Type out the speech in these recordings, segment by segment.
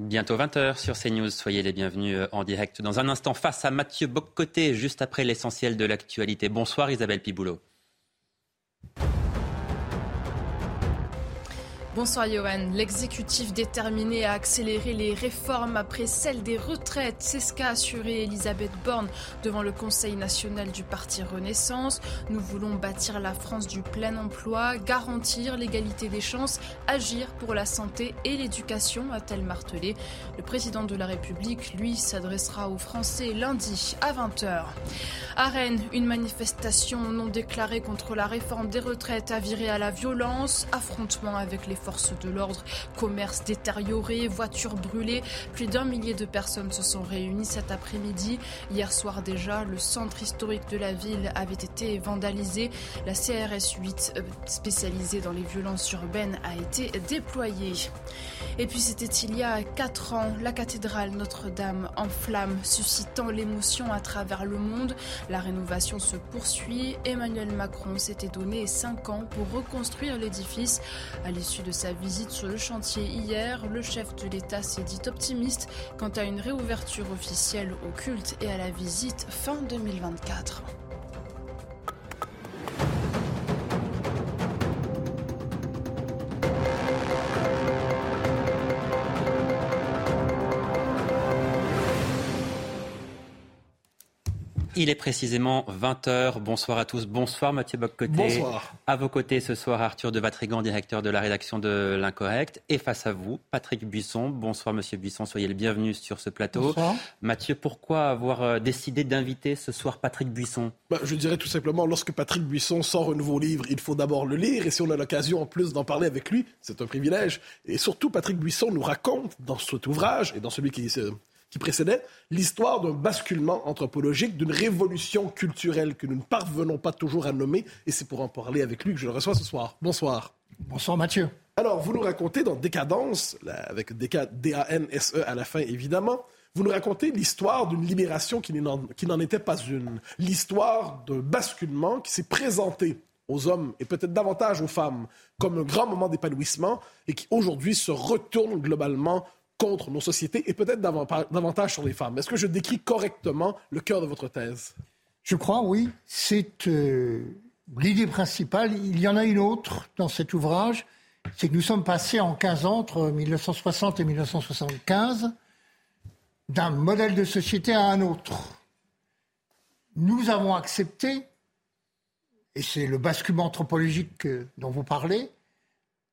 Bientôt 20h sur CNews. Soyez les bienvenus euh, en direct. Dans un instant, face à Mathieu Boccoté, juste après l'essentiel de l'actualité. Bonsoir Isabelle Piboulot. Bonsoir Johan. L'exécutif déterminé à accélérer les réformes après celle des retraites, c'est ce qu'a assuré Elisabeth Borne devant le Conseil national du Parti Renaissance. Nous voulons bâtir la France du plein emploi, garantir l'égalité des chances, agir pour la santé et l'éducation, a-t-elle martelé. Le président de la République, lui, s'adressera aux Français lundi à 20h. À Rennes, une manifestation non déclarée contre la réforme des retraites a viré à la violence, affrontement avec les forces de l'ordre, commerce détérioré, voitures brûlées. Plus d'un millier de personnes se sont réunies cet après-midi. Hier soir déjà, le centre historique de la ville avait été vandalisé. La CRS 8, euh, spécialisée dans les violences urbaines, a été déployée. Et puis c'était il y a quatre ans, la cathédrale Notre-Dame en flammes, suscitant l'émotion à travers le monde. La rénovation se poursuit. Emmanuel Macron s'était donné cinq ans pour reconstruire l'édifice. À l'issue de sa visite sur le chantier hier, le chef de l'État s'est dit optimiste quant à une réouverture officielle au culte et à la visite fin 2024. Il est précisément 20h. Bonsoir à tous. Bonsoir Mathieu Boccoté. Bonsoir. À vos côtés ce soir, Arthur de Vatrigan, directeur de la rédaction de L'Incorrect. Et face à vous, Patrick Buisson. Bonsoir Monsieur Buisson, soyez le bienvenu sur ce plateau. Bonsoir. Mathieu, pourquoi avoir euh, décidé d'inviter ce soir Patrick Buisson? Bah, je dirais tout simplement, lorsque Patrick Buisson sort un nouveau livre, il faut d'abord le lire. Et si on a l'occasion en plus d'en parler avec lui, c'est un privilège. Et surtout, Patrick Buisson nous raconte dans cet ouvrage et dans celui qui, se- qui précédait l'histoire d'un basculement anthropologique, d'une révolution culturelle que nous ne parvenons pas toujours à nommer. Et c'est pour en parler avec lui que je le reçois ce soir. Bonsoir. Bonsoir Mathieu. Alors, vous nous racontez dans Décadence, là, avec D-A-N-S-E à la fin évidemment, vous nous racontez l'histoire d'une libération qui n'en était pas une. L'histoire d'un basculement qui s'est présenté aux hommes et peut-être davantage aux femmes comme un grand moment d'épanouissement et qui aujourd'hui se retourne globalement contre nos sociétés et peut-être davantage sur les femmes. Est-ce que je décris correctement le cœur de votre thèse? Je crois, oui, c'est euh, l'idée principale. Il y en a une autre dans cet ouvrage, c'est que nous sommes passés en 15 ans, entre 1960 et 1975, d'un modèle de société à un autre. Nous avons accepté, et c'est le basculement anthropologique euh, dont vous parlez,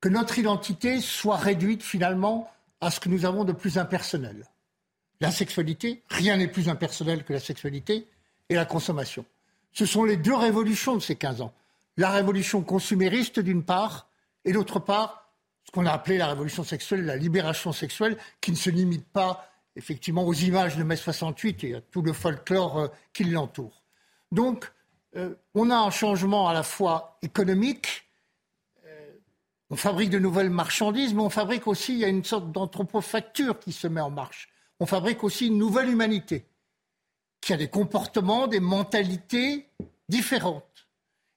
que notre identité soit réduite finalement à ce que nous avons de plus impersonnel. La sexualité, rien n'est plus impersonnel que la sexualité, et la consommation. Ce sont les deux révolutions de ces 15 ans. La révolution consumériste d'une part, et d'autre part, ce qu'on a appelé la révolution sexuelle, la libération sexuelle, qui ne se limite pas effectivement aux images de mai 68 et à tout le folklore euh, qui l'entoure. Donc, euh, on a un changement à la fois économique, on fabrique de nouvelles marchandises, mais on fabrique aussi, il y a une sorte d'anthropofacture qui se met en marche. On fabrique aussi une nouvelle humanité qui a des comportements, des mentalités différentes.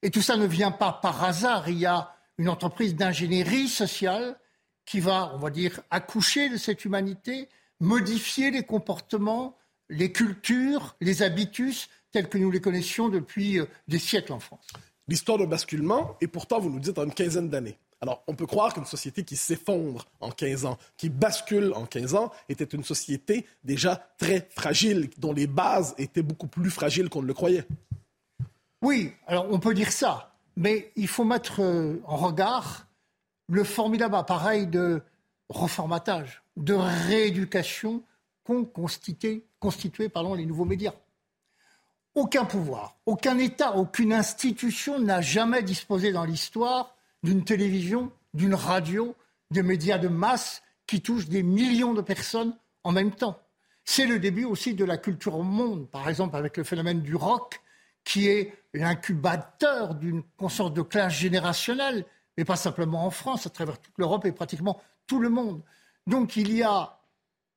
Et tout ça ne vient pas par hasard. Il y a une entreprise d'ingénierie sociale qui va, on va dire, accoucher de cette humanité, modifier les comportements, les cultures, les habitus tels que nous les connaissions depuis euh, des siècles en France. l'histoire d'un basculement, et pourtant, vous nous dites en une quinzaine d'années. Alors, on peut croire qu'une société qui s'effondre en 15 ans, qui bascule en 15 ans, était une société déjà très fragile, dont les bases étaient beaucoup plus fragiles qu'on ne le croyait. Oui, alors on peut dire ça, mais il faut mettre euh, en regard le formidable appareil de reformatage, de rééducation qu'ont constitué, constitué les nouveaux médias. Aucun pouvoir, aucun État, aucune institution n'a jamais disposé dans l'histoire d'une télévision d'une radio, de médias de masse qui touchent des millions de personnes en même temps. C'est le début aussi de la culture au monde, par exemple avec le phénomène du rock, qui est l'incubateur d'une conscience de classe générationnelle, mais pas simplement en France, à travers toute l'Europe et pratiquement tout le monde. Donc il y a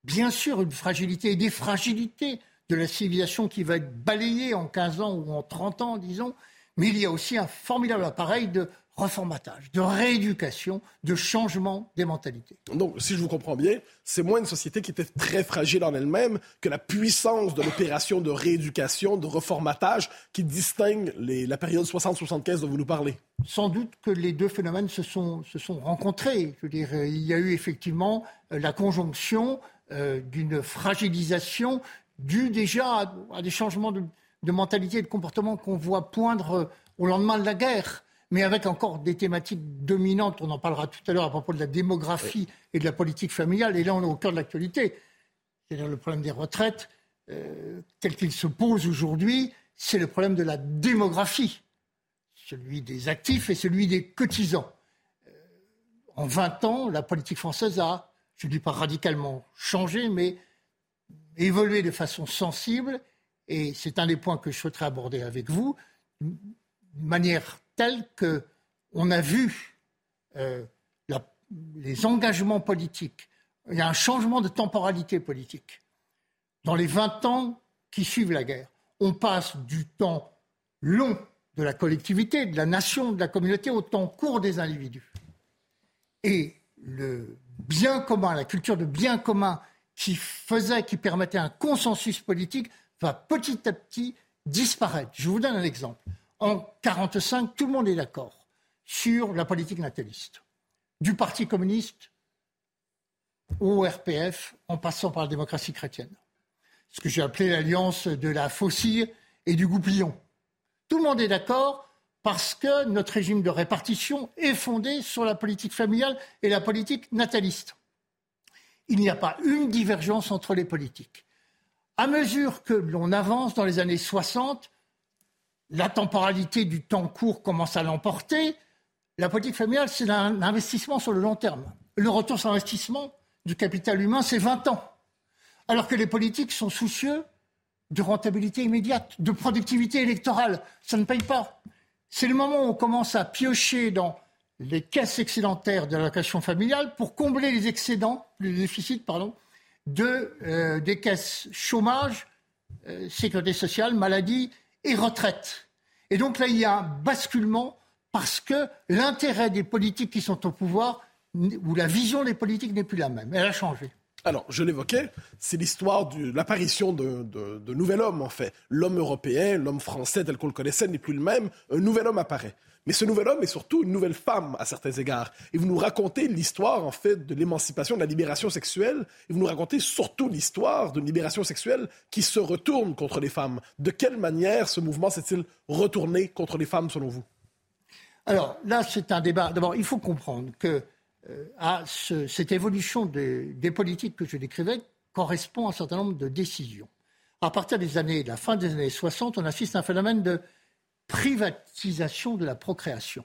bien sûr une fragilité et des fragilités de la civilisation qui va être balayée en 15 ans ou en 30 ans, disons, mais il y a aussi un formidable appareil de reformatage, de rééducation, de changement des mentalités. Donc, si je vous comprends bien, c'est moins une société qui était très fragile en elle-même que la puissance de l'opération de rééducation, de reformatage qui distingue la période 60-75 dont vous nous parlez. Sans doute que les deux phénomènes se sont, se sont rencontrés. Je veux dire, il y a eu effectivement euh, la conjonction euh, d'une fragilisation due déjà à, des changements de, de mentalité et de comportement qu'on voit poindre euh, au lendemain de la guerre mais avec encore des thématiques dominantes. On en parlera tout à l'heure à propos de la démographie et de la politique familiale. Et là, on est au cœur de l'actualité. C'est-à-dire le problème des retraites, euh, tel qu'il se pose aujourd'hui, c'est le problème de la démographie, celui des actifs et celui des cotisants. Euh, en 20 ans, la politique française a, je ne dis pas radicalement changé, mais évolué de façon sensible. Et c'est un des points que je souhaiterais aborder avec vous, de manière telle qu'on a vu euh, les engagements politiques. Il y a un changement de temporalité politique. Dans les 20 ans qui suivent la guerre, on passe du temps long de la collectivité, de la nation, de la communauté, au temps court des individus. Et le bien commun, la culture de bien commun qui faisait, qui permettait un consensus politique, va petit à petit disparaître. Je vous donne un exemple en 1945, tout le monde est d'accord sur la politique nataliste. Du Parti communiste au RPF, en passant par la démocratie chrétienne. Ce que j'ai appelé l'alliance de la faucille et du goupillon. Tout le monde est d'accord parce que notre régime de répartition est fondé sur la politique familiale et la politique nataliste. Il n'y a pas une divergence entre les politiques. À mesure que l'on avance dans les années 60, la temporalité du temps court commence à l'emporter. La politique familiale, c'est un investissement sur le long terme. Le retour sur investissement du capital humain, c'est 20 ans. Alors que les politiques sont soucieux de rentabilité immédiate, de productivité électorale. Ça ne paye pas. C'est le moment où on commence à piocher dans les caisses excédentaires de l'allocation familiale pour combler les excédents, les déficits, pardon, de, euh, des caisses chômage, euh, sécurité sociale, maladie et retraite. Et donc là, il y a un basculement parce que l'intérêt des politiques qui sont au pouvoir, ou la vision des politiques n'est plus la même. Elle a changé. Alors, je l'évoquais, c'est l'histoire de l'apparition d'un nouvel homme, en fait. L'homme européen, l'homme français tel qu'on le connaissait n'est plus le même. Un nouvel homme apparaît. Mais ce nouvel homme est surtout une nouvelle femme à certains égards. Et vous nous racontez l'histoire, en fait, de l'émancipation, de la libération sexuelle. Et vous nous racontez surtout l'histoire d'une libération sexuelle qui se retourne contre les femmes. De quelle manière ce mouvement s'est-il retourné contre les femmes, selon vous? Alors là, c'est un débat. D'abord, il faut comprendre que euh, à cette évolution des, politiques que je décrivais correspond à un certain nombre de décisions. À partir des années, de la fin des années 60, on assiste à un phénomène de privatisation de la procréation.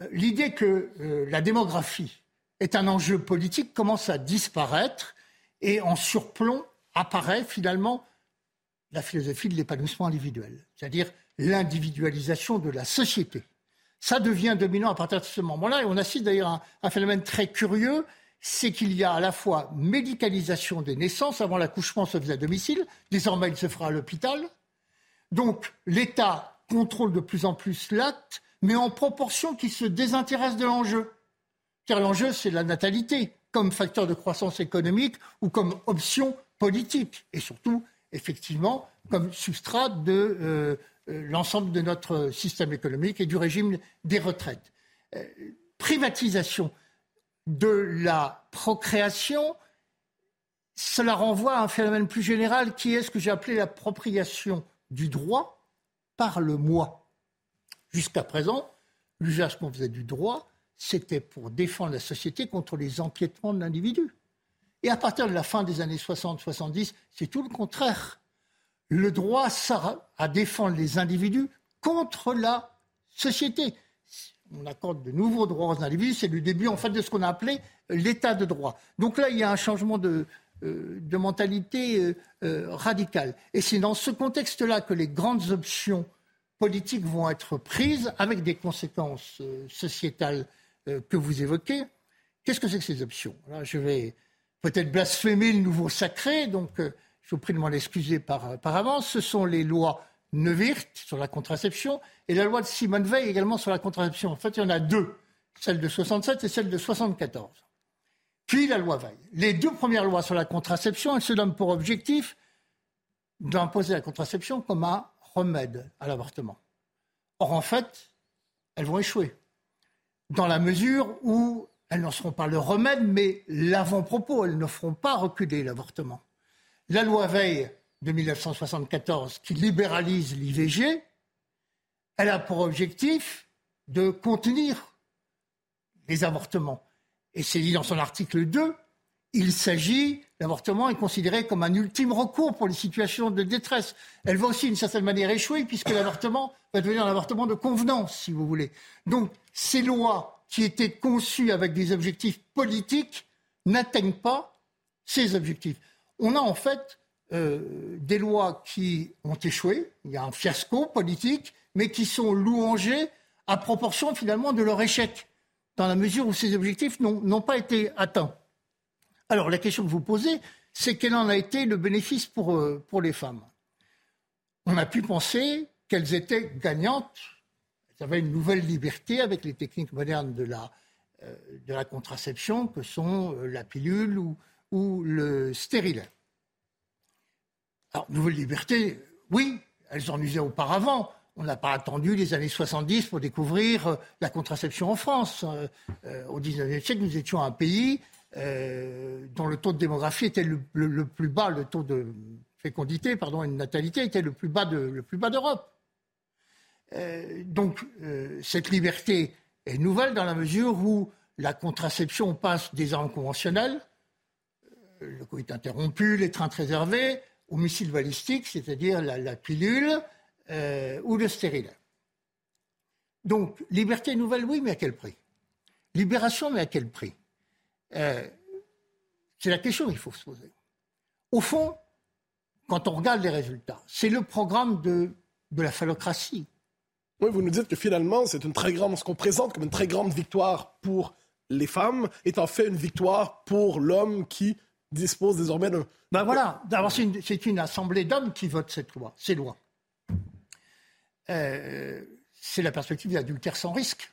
Euh, l'idée que euh, la démographie est un enjeu politique commence à disparaître et en surplomb apparaît finalement la philosophie de l'épanouissement individuel, c'est-à-dire l'individualisation de la société. Ça devient dominant à partir de ce moment-là et on assiste d'ailleurs à un phénomène très curieux, c'est qu'il y a à la fois médicalisation des naissances, avant l'accouchement se faisait à domicile, désormais il se fera à l'hôpital. Donc l'État contrôle de plus en plus l'acte, mais en proportion qui se désintéresse de l'enjeu. Car l'enjeu, c'est la natalité, comme facteur de croissance économique ou comme option politique, et surtout, effectivement, comme substrat de euh, l'ensemble de notre système économique et du régime des retraites. Euh, privatisation de la procréation, cela renvoie à un phénomène plus général qui est ce que j'ai appelé l'appropriation du droit par le moi. Jusqu'à présent, l'usage qu'on faisait du droit, c'était pour défendre la société contre les empiètements de l'individu. Et à partir de la fin des années 60-70, c'est tout le contraire. Le droit à défendre les individus contre la société. on accorde de nouveaux droits aux individus. C'est le début, en fait, de ce qu'on a appelé l'état de droit. Donc là, il y a un changement de, euh, de mentalité euh, euh, radicale. Et c'est dans ce contexte-là que les grandes options politiques vont être prises avec des conséquences sociétales que vous évoquez. Qu'est-ce que c'est que ces options? Là, Je vais peut-être blasphémer le nouveau sacré, donc je vous prie de m'en excuser par, par avance. Ce sont les lois Neuwirth sur la contraception et la loi de Simone Veil également sur la contraception. En fait, il y en a deux, celle de 67 et celle de 74 puis la loi Veil. Les deux premières lois sur la contraception, elles se donnent pour objectif d'imposer la contraception comme un remède à l'avortement. Or, en fait, elles vont échouer, dans la mesure où elles n'en seront pas le remède, mais l'avant-propos. Elles ne feront pas reculer l'avortement. La loi Veil de 1974, qui libéralise l'IVG, elle a pour objectif de contenir les avortements. Et c'est dit dans son article 2, il s'agit, l'avortement est considéré comme un ultime recours pour les situations de détresse. Elle va aussi d'une certaine manière échouer puisque l'avortement va devenir un avortement de convenance, si vous voulez. Donc ces lois qui étaient conçues avec des objectifs politiques n'atteignent pas ces objectifs. On a en fait euh, des lois qui ont échoué, il y a un fiasco politique, mais qui sont louangées à proportion finalement de leur échec dans la mesure où ces objectifs n'ont pas été atteints. Alors la question que vous posez, c'est quel en a été le bénéfice pour, euh, les femmes? On a pu penser qu'elles étaient gagnantes, elles avaient une nouvelle liberté avec les techniques modernes de la, euh, de la contraception que sont la pilule ou, ou le stérilet. Alors, nouvelle liberté, oui, elles en usaient auparavant, on n'a pas attendu les années 70 pour découvrir euh, la contraception en France. Euh, euh, au 19e siècle, nous étions un pays dont le taux de démographie était le, plus bas, le taux de fécondité, pardon, et de natalité était le plus bas le plus bas d'Europe. donc cette liberté est nouvelle dans la mesure où la contraception passe des armes conventionnelles, le coup est interrompu, l'étreinte réservée, au missile balistique, c'est-à-dire la pilule, euh, ou le stérile. Donc, liberté nouvelle, oui, mais à quel prix? Libération, mais à quel prix? Euh, C'est la question qu'il faut se poser. Au fond, quand on regarde les résultats, c'est le programme de, de la phallocratie. Oui, vous nous dites que finalement, c'est une très grande, ce qu'on présente comme une très grande victoire pour les femmes, est en fait une victoire pour l'homme qui dispose désormais d'un. Ben voilà, c'est une, assemblée d'hommes qui votent cette loi, ces lois. Euh, c'est la perspective d'adultère sans risque.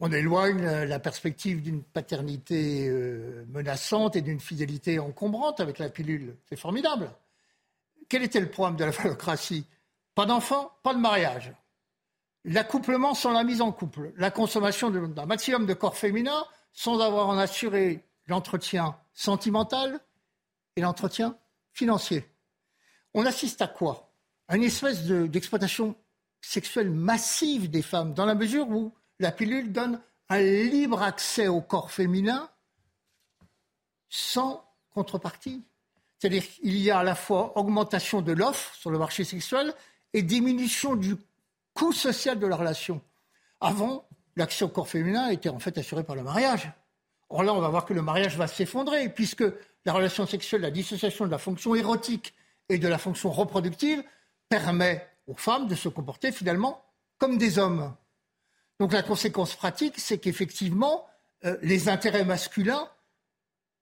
On éloigne la perspective d'une paternité euh, menaçante et d'une fidélité encombrante avec la pilule. C'est formidable. Quel était le problème de la phallocratie Pas d'enfant, pas de mariage. L'accouplement sans la mise en couple. La consommation d'un maximum de corps féminin sans avoir en assuré l'entretien sentimental et l'entretien financier. On assiste à quoi? Une espèce d'exploitation sexuelle massive des femmes, dans la mesure où la pilule donne un libre accès au corps féminin sans contrepartie. C'est-à-dire qu'il y a à la fois augmentation de l'offre sur le marché sexuel et diminution du coût social de la relation. Avant, l'accès au corps féminin était en fait assuré par le mariage. Or là, on va voir que le mariage va s'effondrer, puisque la relation sexuelle, la dissociation de la fonction érotique et de la fonction reproductive permet aux femmes de se comporter finalement comme des hommes. Donc la conséquence pratique, c'est qu'effectivement, euh, les intérêts masculins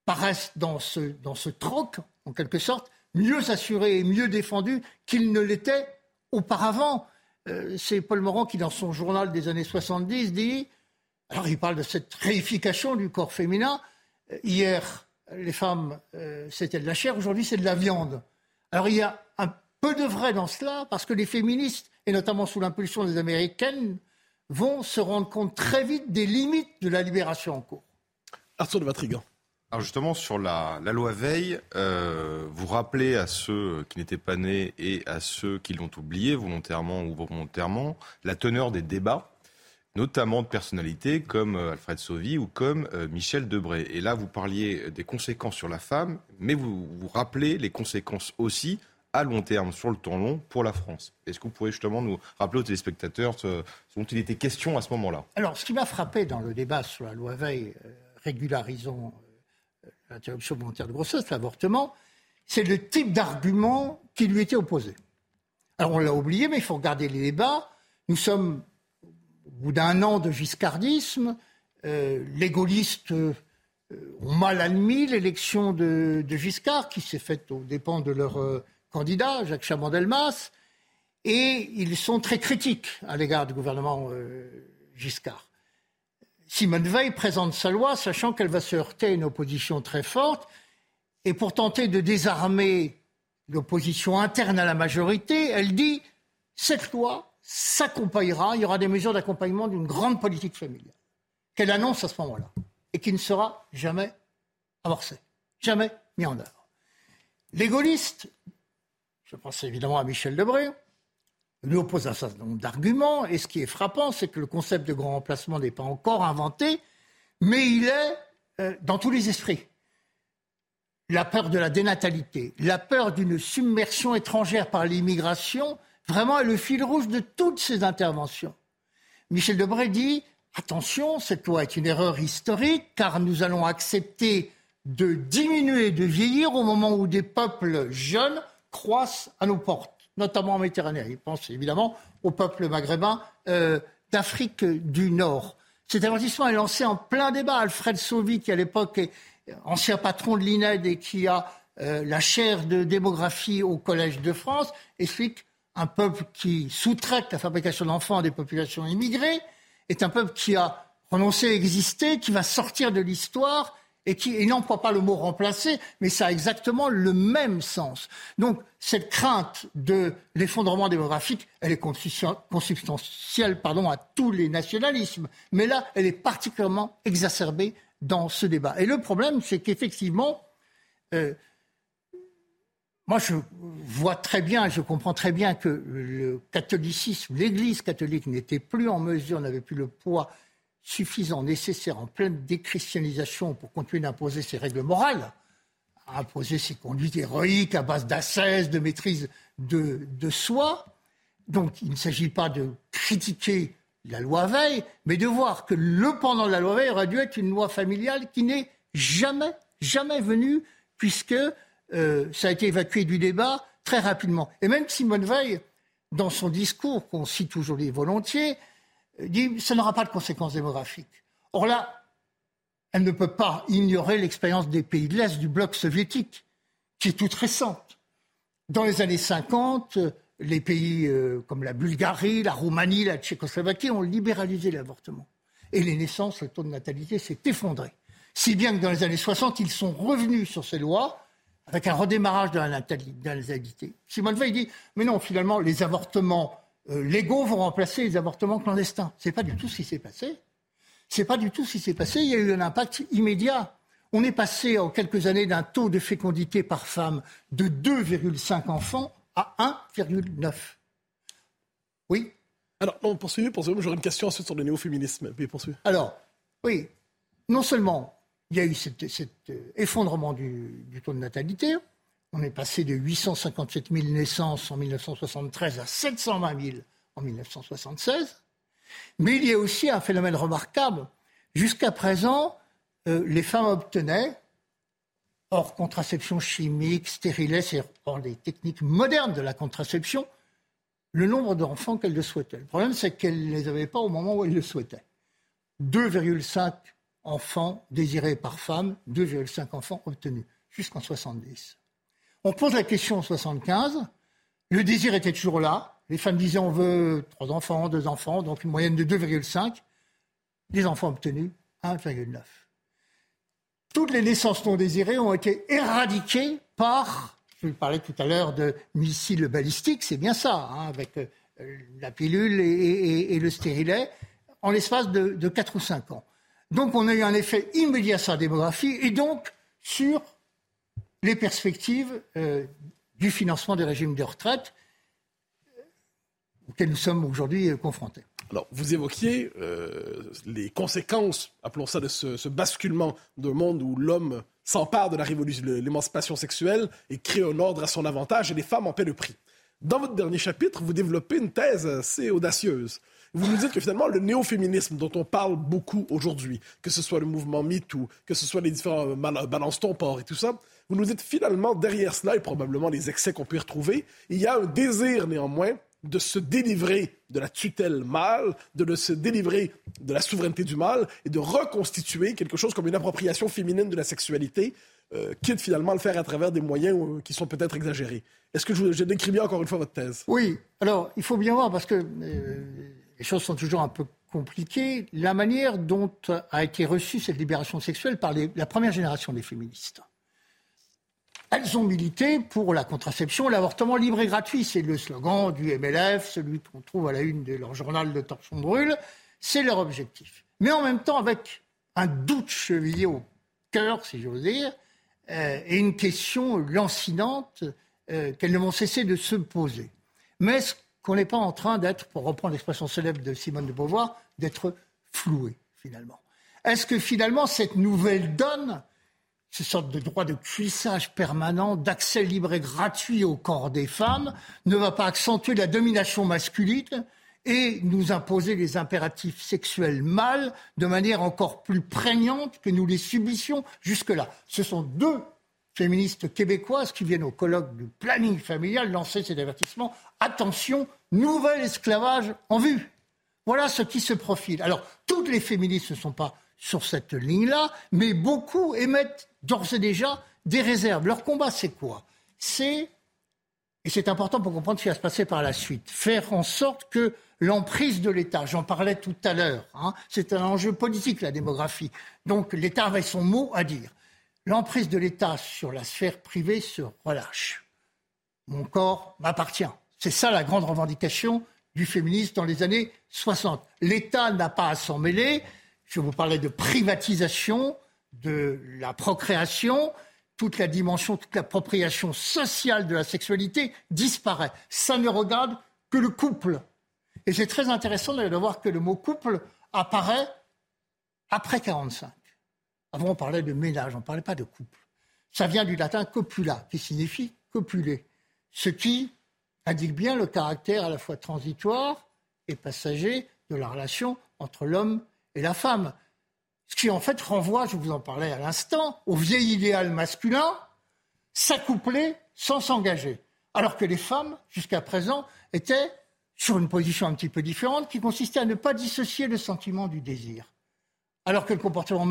paraissent dans ce, troc, en quelque sorte, mieux assurés et mieux défendus qu'ils ne l'étaient auparavant. Euh, c'est Paul Morand qui, dans son journal des années 70, dit, alors il parle de cette réification du corps féminin, euh, hier, les femmes, c'était de la chair, aujourd'hui, c'est de la viande. Alors il y a un peu de vrai dans cela, parce que les féministes, et notamment sous l'impulsion des Américaines, vont se rendre compte très vite des limites de la libération en cours. Arthur de Vatrigan. Alors justement, sur la, loi Veil, euh, vous rappelez à ceux qui n'étaient pas nés et à ceux qui l'ont oublié, volontairement ou volontairement, la teneur des débats notamment de personnalités comme euh, Alfred Sauvy ou comme euh, Michel Debré. Et là, vous parliez des conséquences sur la femme, mais vous vous rappelez les conséquences aussi à long terme, sur le temps long, pour la France. Est-ce que vous pourriez justement nous rappeler aux téléspectateurs ce, dont il était question à ce moment-là? Alors, ce qui m'a frappé dans le débat sur la loi Veil, euh, régularisons euh, l'interruption volontaire de grossesse, l'avortement, c'est le type d'argument qui lui était opposé. Alors, on l'a oublié, mais il faut regarder les débats. Nous sommes bout d'un an de giscardisme. Euh, les gaullistes ont mal admis l'élection de, Giscard, qui s'est faite aux dépens de leur candidat, Jacques Chaban-Delmas, et ils sont très critiques à l'égard du gouvernement euh, Giscard. Simone Veil présente sa loi, sachant qu'elle va se heurter à une opposition très forte, et pour tenter de désarmer l'opposition interne à la majorité, elle dit cette loi s'accompagnera, il y aura des mesures d'accompagnement d'une grande politique familiale, qu'elle annonce à ce moment-là, et qui ne sera jamais amorcée, jamais mis en œuvre. Les gaullistes je pense évidemment à Michel Debré, lui oppose un certain nombre d'arguments. Et ce qui est frappant, c'est que le concept de grand remplacement n'est pas encore inventé, mais il est euh, dans tous les esprits. La peur de la dénatalité, la peur d'une submersion étrangère par l'immigration, vraiment est le fil rouge de toutes ces interventions. Michel Debré dit attention, cette loi est une erreur historique car nous allons accepter de diminuer, de vieillir au moment où des peuples jeunes croissent à nos portes, notamment en Méditerranée. Il pense évidemment au peuple maghrébin euh, d'Afrique du Nord. Cet avertissement est lancé en plein débat. Alfred Sauvy, qui à l'époque est ancien patron de l'INED et qui a euh, la chaire de démographie au Collège de France, explique un peuple qui sous-traite la fabrication d'enfants à des populations immigrées est un peuple qui a renoncé à exister, qui va sortir de l'histoire et qui n'emploie pas le mot remplacer, mais ça a exactement le même sens. Donc cette crainte de l'effondrement démographique, elle est consubstantielle pardon, à tous les nationalismes, mais là, elle est particulièrement exacerbée dans ce débat. Et le problème, c'est qu'effectivement, euh, moi, je vois très bien, je comprends très bien que le catholicisme, l'Église catholique n'était plus en mesure, n'avait plus le poids suffisant, nécessaire, en pleine déchristianisation pour continuer d'imposer ses règles morales, à imposer ses conduites héroïques à base d'ascèse, de maîtrise de, de soi. Donc il ne s'agit pas de critiquer la loi Veil, mais de voir que le pendant de la loi Veil aurait dû être une loi familiale qui n'est jamais, jamais venue, puisque euh, ça a été évacué du débat très rapidement. Et même Simone Veil, dans son discours, qu'on cite aujourd'hui volontiers, dit ça n'aura pas de conséquences démographiques. Or là, elle ne peut pas ignorer l'expérience des pays de l'Est, du bloc soviétique, qui est toute récente. Dans les années 50, les pays euh, comme la Bulgarie, la Roumanie, la Tchécoslovaquie ont libéralisé l'avortement. Et les naissances, le taux de natalité s'est effondré. Si bien que dans les années 60, ils sont revenus sur ces lois avec un redémarrage de la natalité. Simone Veil dit, mais non, finalement, les avortements euh, légaux vont remplacer les avortements clandestins. Ce n'est pas du tout ce qui s'est passé. C'est pas du tout ce qui s'est passé. Il y a eu un impact immédiat. On est passé en quelques années d'un taux de fécondité par femme de 2,5 enfants à 1,9. Oui Alors, non, poursuivez, poursuivez. J'aurais une question ensuite sur le néo-féminisme. Alors, oui, non seulement il y a eu cet, euh, effondrement du, taux de natalité, on est passé de 857 000 naissances en 1973 à 720 000 en 1976. Mais il y a aussi un phénomène remarquable. Jusqu'à présent, euh, les femmes obtenaient, hors contraception chimique, stérilet, c'est hors des techniques modernes de la contraception, le nombre d'enfants qu'elles le souhaitaient. Le problème, c'est qu'elles ne les avaient pas au moment où elles le souhaitaient. 2,5 enfants désirés par femme, 2,5 enfants obtenus, jusqu'en 70. On pose la question en 75. Le désir était toujours là. Les femmes disaient on veut trois enfants, deux enfants, donc une moyenne de 2,5. Les enfants obtenus, 1,9. Toutes les naissances non désirées ont été éradiquées par, je vous parlais tout à l'heure de missiles balistiques, c'est bien ça, hein, avec euh, la pilule et, le stérilet, en l'espace de, de 4 ou 5 ans. Donc on a eu un effet immédiat sur la démographie et donc sur les perspectives euh, du financement des régimes de retraite euh, auxquels nous sommes aujourd'hui euh, confrontés. Alors, vous évoquiez les conséquences, appelons ça, de ce, basculement d'un monde où l'homme s'empare de la révolution, l'émancipation sexuelle et crée un ordre à son avantage et les femmes en paient le prix. Dans votre dernier chapitre, vous développez une thèse assez audacieuse. Vous nous dites que finalement, le néo-féminisme dont on parle beaucoup aujourd'hui, que ce soit le mouvement MeToo, que ce soit les différents euh, balance ton port et tout ça, vous nous dites finalement, derrière cela, et probablement les excès qu'on peut y retrouver, il y a un désir néanmoins de se délivrer de la tutelle mâle, de se délivrer de la souveraineté du mâle et de reconstituer quelque chose comme une appropriation féminine de la sexualité, euh, quitte finalement à le faire à travers des moyens euh, qui sont peut-être exagérés. Est-ce que je, je, décris bien encore une fois votre thèse? Oui. Alors, il faut bien voir, parce que euh, les choses sont toujours un peu compliquées, la manière dont a été reçue cette libération sexuelle par la première génération des féministes. Elles ont milité pour la contraception, l'avortement libre et gratuit. C'est le slogan du MLF, celui qu'on trouve à la une de leur journal de Torchon Brûle. C'est leur objectif. Mais en même temps, avec un doute chevillé au cœur, si j'ose dire, euh, et une question lancinante euh, qu'elles ne vont cesser de se poser. Mais qu'on n'est pas en train d'être, pour reprendre l'expression célèbre de Simone de Beauvoir, d'être floué, finalement Est-ce que finalement, cette nouvelle donne ces sortes de droit de cuissage permanent, d'accès libre et gratuit au corps des femmes, ne va pas accentuer la domination masculine et nous imposer les impératifs sexuels mâles de manière encore plus prégnante que nous les subissions jusque-là? Ce sont deux féministes québécoises qui viennent au colloque du planning familial lancer cet avertissement. Attention, nouvel esclavage en vue. Voilà ce qui se profile. Alors, toutes les féministes ne sont pas sur cette ligne-là, mais beaucoup émettent d'ores et déjà des réserves. Leur combat, c'est quoi? C'est, et c'est important pour comprendre ce qui va se passer par la suite, faire en sorte que l'emprise de l'État, j'en parlais tout à l'heure, hein, c'est un enjeu politique, la démographie. Donc l'État avait son mot à dire. L'emprise de l'État sur la sphère privée se relâche. Mon corps m'appartient. C'est ça la grande revendication du féminisme dans les années 60. L'État n'a pas à s'en mêler. Je vous parlais de privatisation de la procréation, toute la dimension, toute l'appropriation sociale de la sexualité disparaît. Ça ne regarde que le couple. Et c'est très intéressant de voir que le mot couple apparaît après 45. Avant, on parlait de ménage, on ne parlait pas de couple. Ça vient du latin copula, qui signifie copuler, ce qui indique bien le caractère à la fois transitoire et passager de la relation entre l'homme et la femme. Ce qui en fait renvoie, je vous en parlais à l'instant, au vieil idéal masculin, s'accoupler sans s'engager. Alors que les femmes, jusqu'à présent, étaient sur une position un petit peu différente qui consistait à ne pas dissocier le sentiment du désir. Alors que le comportement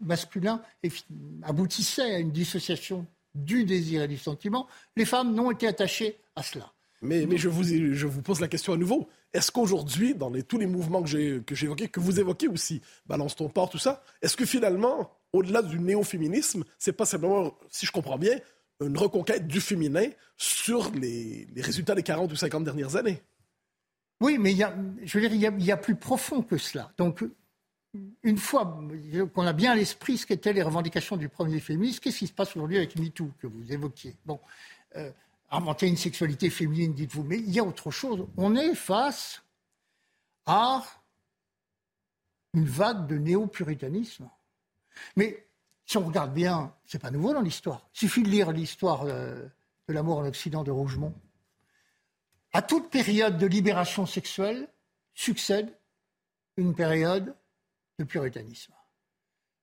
masculin aboutissait à une dissociation du désir et du sentiment, les femmes n'ont été attachées à cela. Mais, je, vous, je vous pose la question à nouveau. Est-ce qu'aujourd'hui, dans tous les mouvements que j'ai, que évoqués, que vous évoquez aussi, balance ton port, tout ça, est-ce que finalement, au-delà du néo-féminisme, c'est pas simplement, si je comprends bien, une reconquête du féminin sur les, résultats des 40 ou 50 dernières années? Oui, mais il y a, je veux dire, il y a, plus profond que cela. Donc, une fois qu'on a bien à l'esprit ce qu'étaient les revendications du premier féminisme, qu'est-ce qui se passe aujourd'hui avec MeToo que vous évoquiez? Bon, euh, inventer une sexualité féminine, dites-vous. Mais il y a autre chose. On est face à une vague de néo-puritanisme. Mais si on regarde bien, c'est pas nouveau dans l'histoire. Il suffit de lire l'histoire euh, de l'amour en Occident de Rougemont. À toute période de libération sexuelle succède une période de puritanisme.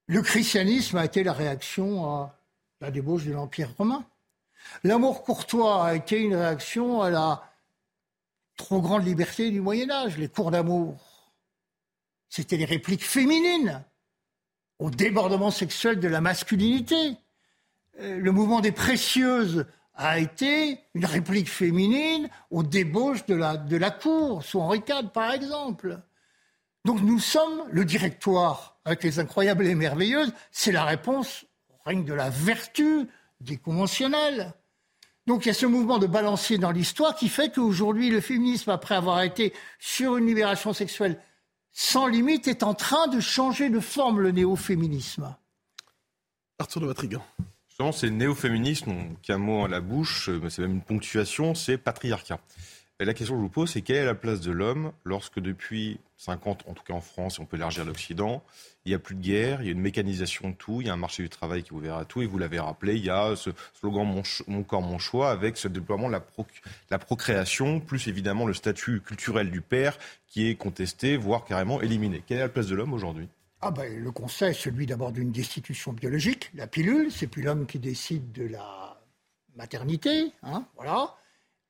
Le christianisme a été la réaction à la débauche de l'Empire romain. L'amour courtois a été une réaction à la trop grande liberté du Moyen Âge, les cours d'amour. C'était les répliques féminines au débordement sexuel de la masculinité. Euh, le mouvement des précieuses a été une réplique féminine aux débauches de la, de la cour, sous Henri IV par exemple. Donc nous sommes le directoire avec les incroyables et merveilleuses, c'est la réponse au règne de la vertu, des conventionnels. Donc il y a ce mouvement de balancier dans l'histoire qui fait qu'aujourd'hui, le féminisme, après avoir été sur une libération sexuelle sans limite, est en train de changer de forme, le néo-féminisme. Arthur de Vatrigan. Justement, c'est néo-féminisme, qui a un mot à la bouche, mais c'est même une ponctuation, c'est patriarcat. La question que je vous pose, c'est quelle est la place de l'homme lorsque depuis 50, en tout cas en France, et on peut élargir l'Occident, il n'y a plus de guerre, il y a une mécanisation de tout, il y a un marché du travail qui vous verra tout, et vous l'avez rappelé, il y a ce slogan mon, corps, mon choix, avec ce déploiement de la, la procréation, plus évidemment le statut culturel du père qui est contesté, voire carrément éliminé. Quelle est la place de l'homme aujourd'hui? Ah ben, le conseil, celui d'abord d'une destitution biologique, la pilule, c'est plus l'homme qui décide de la maternité, hein, voilà.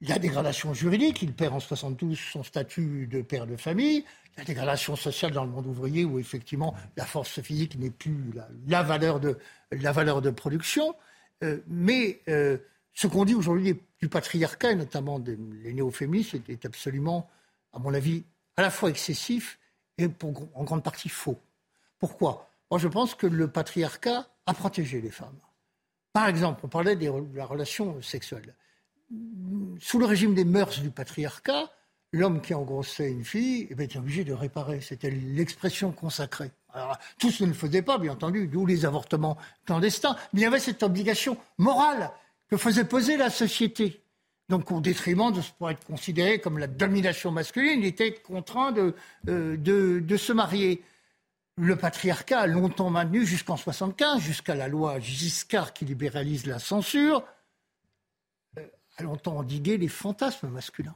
La dégradation juridique, il perd en 72 son statut de père de famille. La dégradation sociale dans le monde ouvrier, où effectivement la force physique n'est plus la, valeur de, la valeur de production. Euh, mais euh, ce qu'on dit aujourd'hui du patriarcat, et notamment des, les néo-féministes, est, absolument, à mon avis, à la fois excessif et en grande partie faux. Pourquoi? Moi, je pense que le patriarcat a protégé les femmes. Par exemple, on parlait de la relation sexuelle sous le régime des mœurs du patriarcat, l'homme qui engrossait une fille eh ben, était obligé de réparer. C'était l'expression consacrée. Alors, tous ne le pas, bien entendu, d'où les avortements clandestins. Mais il y avait cette obligation morale que faisait peser la société. Donc, au détriment de ce pourrait être considéré comme la domination masculine, il était contraint de, euh, de se marier. Le patriarcat a longtemps maintenu, jusqu'en 75, jusqu'à la loi Giscard qui libéralise la censure, a longtemps endigué les fantasmes masculins,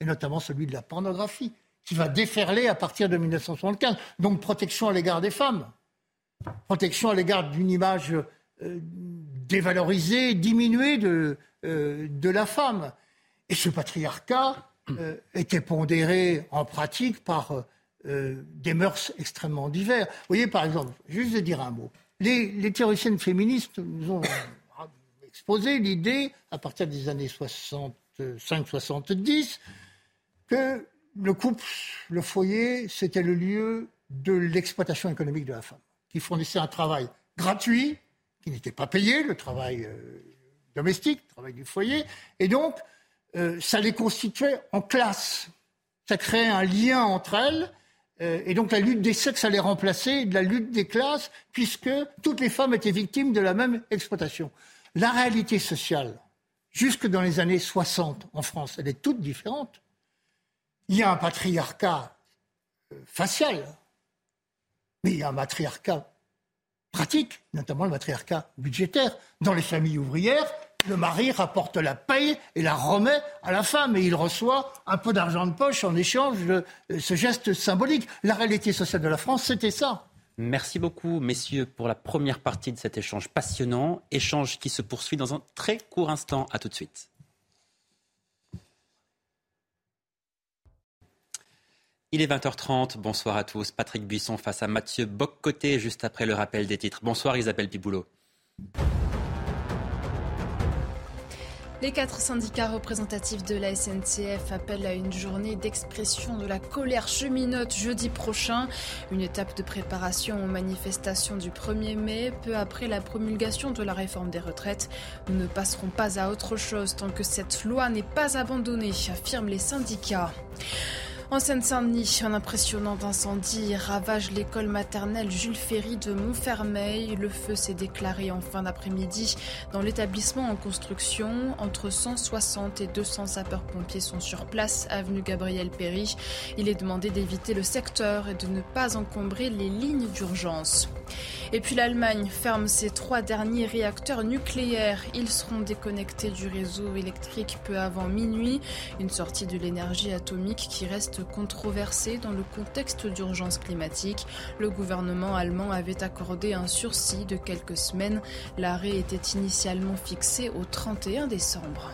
et notamment celui de la pornographie, qui va déferler à partir de 1975. Donc protection à l'égard des femmes, protection à l'égard d'une image euh, dévalorisée, diminuée de, euh, de la femme. Et ce patriarcat euh, était pondéré en pratique par des mœurs extrêmement divers. Vous voyez, par exemple, juste de dire un mot, les théoriciennes féministes nous ont exposé l'idée, à partir des années 65-70, que le couple, le foyer, c'était le lieu de l'exploitation économique de la femme, qui fournissait un travail gratuit, qui n'était pas payé, le travail euh, domestique, le travail du foyer, et donc euh, ça les constituait en classe. Ça créait un lien entre elles, euh, et donc la lutte des sexes allait remplacer la lutte des classes, puisque toutes les femmes étaient victimes de la même exploitation. La réalité sociale, jusque dans les années 60 en France, elle est toute différente. Il y a un patriarcat euh, facial, mais il y a un matriarcat pratique, notamment le matriarcat budgétaire. Dans les familles ouvrières, le mari rapporte la paye et la remet à la femme et il reçoit un peu d'argent de poche en échange de euh, ce geste symbolique. La réalité sociale de la France, c'était ça. Merci beaucoup, messieurs, pour la première partie de cet échange passionnant. Échange qui se poursuit dans un très court instant. À tout de suite. Il est 20h30. Bonsoir à tous. Patrick Buisson face à Mathieu Boccoté, juste après le rappel des titres. Bonsoir Isabelle Piboulot. Les quatre syndicats représentatifs de la SNCF appellent à une journée d'expression de la colère cheminote jeudi prochain. Une étape de préparation aux manifestations du 1er mai, peu après la promulgation de la réforme des retraites. Nous ne passerons pas à autre chose tant que cette loi n'est pas abandonnée, affirment les syndicats. En Seine-Saint-Denis, un impressionnant incendie ravage l'école maternelle Jules Ferry de Montfermeil. Le feu s'est déclaré en fin d'après-midi dans l'établissement en construction. Entre 160 et 200 sapeurs-pompiers sont sur place, avenue Gabriel Péry. Il est demandé d'éviter le secteur et de ne pas encombrer les lignes d'urgence. Et puis l'Allemagne ferme ses trois derniers réacteurs nucléaires. Ils seront déconnectés du réseau électrique peu avant minuit. Une sortie de l'énergie atomique qui reste controversée dans le contexte d'urgence climatique. Le gouvernement allemand avait accordé un sursis de quelques semaines. L'arrêt était initialement fixé au 31 décembre.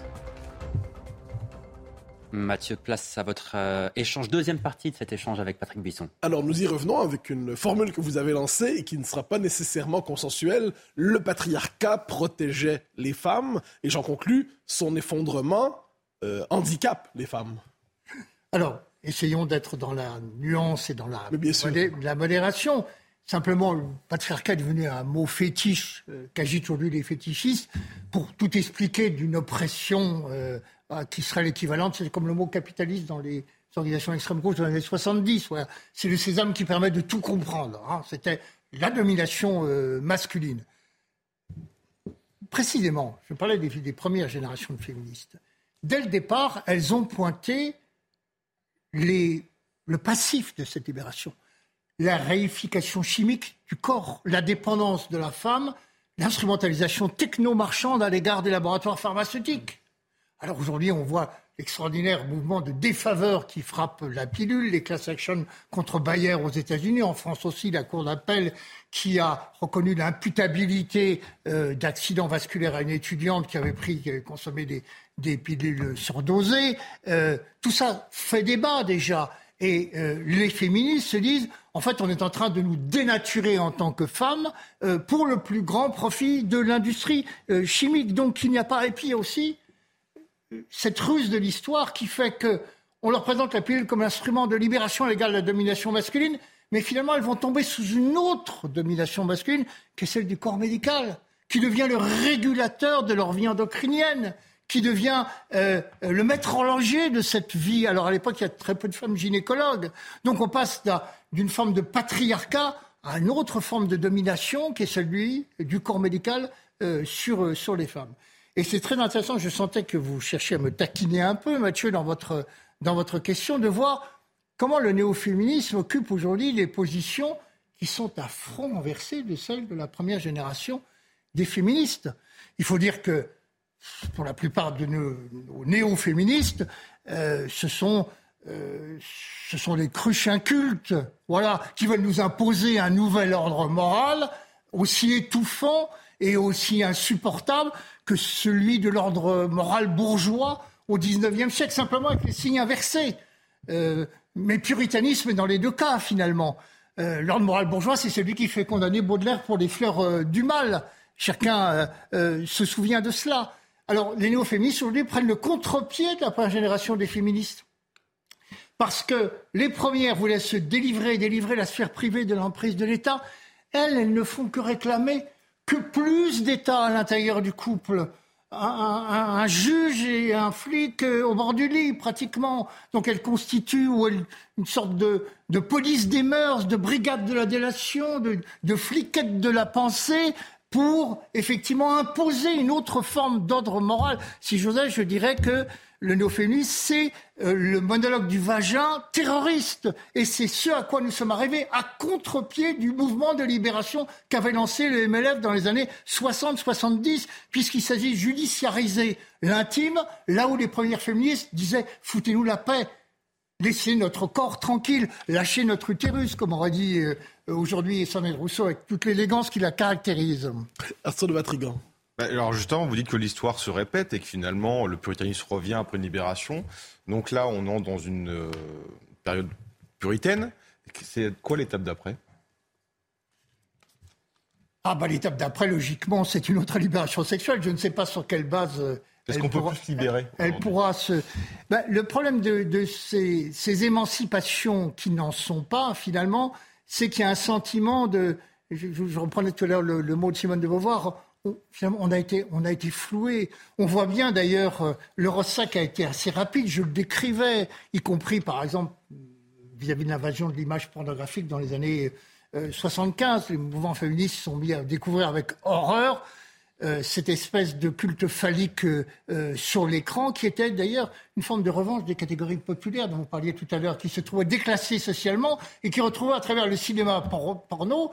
Mathieu, place à votre euh, échange, deuxième partie de cet échange avec Patrick Buisson. Alors nous y revenons avec une formule que vous avez lancée et qui ne sera pas nécessairement consensuelle. Le patriarcat protégeait les femmes et j'en conclus, son effondrement euh, handicape les femmes. Alors, essayons d'être dans la nuance et dans la, la modération. Simplement, le patriarcat est devenu un mot fétiche euh, qu'agitent aujourd'hui les fétichistes pour tout expliquer d'une oppression euh, qui serait l'équivalente. C'est comme le mot capitaliste dans les organisations extrême gauche dans les années 70. C'est le sésame qui permet de tout comprendre. Hein. C'était la domination euh, masculine. Précisément, je parlais des, des premières générations de féministes. dès le départ, elles ont pointé le passif de cette libération. La réification chimique du corps, la dépendance de la femme, l'instrumentalisation techno-marchande à l'égard des laboratoires pharmaceutiques. Alors aujourd'hui, on voit l'extraordinaire mouvement de défaveur qui frappe la pilule, les class actions contre Bayer aux États-Unis, en France aussi, la Cour d'appel qui a reconnu l'imputabilité euh, d'accidents vasculaires à une étudiante qui avait pris, qui avait consommé des, des pilules surdosées. Euh, tout ça fait débat déjà. Et euh, les féministes se disent, en fait, on est en train de nous dénaturer en tant que femmes euh, pour le plus grand profit de l'industrie chimique. Donc il n'y a pas. Et aussi, cette ruse de l'histoire qui fait que on leur présente la pilule comme instrument de libération légale de la domination masculine, mais finalement elles vont tomber sous une autre domination masculine, qui est celle du corps médical, qui devient le régulateur de leur vie endocrinienne, qui devient euh, le maître horloger de cette vie. Alors à l'époque, il y a très peu de femmes gynécologues. Donc on passe d'une forme de patriarcat à une autre forme de domination qui est celui du corps médical euh, sur, euh, sur les femmes. Et c'est très intéressant, je sentais que vous cherchiez à me taquiner un peu, Mathieu, dans votre, dans votre question, de voir comment le néo-féminisme occupe aujourd'hui les positions qui sont à front renversé de celles de la première génération des féministes. Il faut dire que pour la plupart de nos, néo-féministes, euh, ce sont euh, ce sont les cruches incultes, voilà, qui veulent nous imposer un nouvel ordre moral aussi étouffant et aussi insupportable que celui de l'ordre moral bourgeois au XIXe siècle, simplement avec les signes inversés. Euh, mais puritanisme dans les deux cas, finalement. l'ordre moral bourgeois, c'est celui qui fait condamner Baudelaire pour les fleurs du mal. Chacun se souvient de cela. Alors, les néo-féministes aujourd'hui prennent le contre-pied de la première génération des féministes. Parce que les premières voulaient se délivrer, délivrer la sphère privée de l'emprise de l'État. Elles, elles ne font que réclamer que plus d'État à l'intérieur du couple. Un, juge et un flic euh, au bord du lit, pratiquement. Donc elles constituent une sorte de, police des mœurs, de brigade de la délation, de, de fliquette de la pensée, pour effectivement imposer une autre forme d'ordre moral. Si j'osais, je dirais que le néophémisme, c'est euh, le monologue du vagin terroriste. Et c'est ce à quoi nous sommes arrivés à contre-pied du mouvement de libération qu'avait lancé le MLF dans les années 60-70, puisqu'il s'agit de judiciariser l'intime, là où les premières féministes disaient foutez-nous la paix, laissez notre corps tranquille, lâchez notre utérus, comme aurait dit euh, aujourd'hui Samuel Rousseau, avec toute l'élégance qui la caractérise. Arthur de Vatrigan. Bah, alors justement, vous dites que l'histoire se répète et que finalement le puritanisme revient après une libération. Donc là, on entre dans une euh, période puritaine. C'est quoi l'étape d'après? Ah bah l'étape d'après, logiquement, c'est une autre libération sexuelle. Je ne sais pas sur quelle base euh, est-ce qu'on peut plus se libérer Elle, pourra se. Ben, le problème de, ces, émancipations qui n'en sont pas, finalement, c'est qu'il y a un sentiment de. Je, reprenais tout à l'heure le, mot de Simone de Beauvoir. On, a été, on a été floué. On voit bien d'ailleurs, euh, le ressac a été assez rapide. Je le décrivais, y compris par exemple vis-à-vis de l'invasion de l'image pornographique dans les années 75. Euh, les mouvements féministes sont mis à découvrir avec horreur euh, cette espèce de culte phallique euh, sur l'écran, qui était d'ailleurs une forme de revanche des catégories populaires dont vous parliez tout à l'heure, qui se trouvaient déclassées socialement et qui retrouvaient à travers le cinéma porno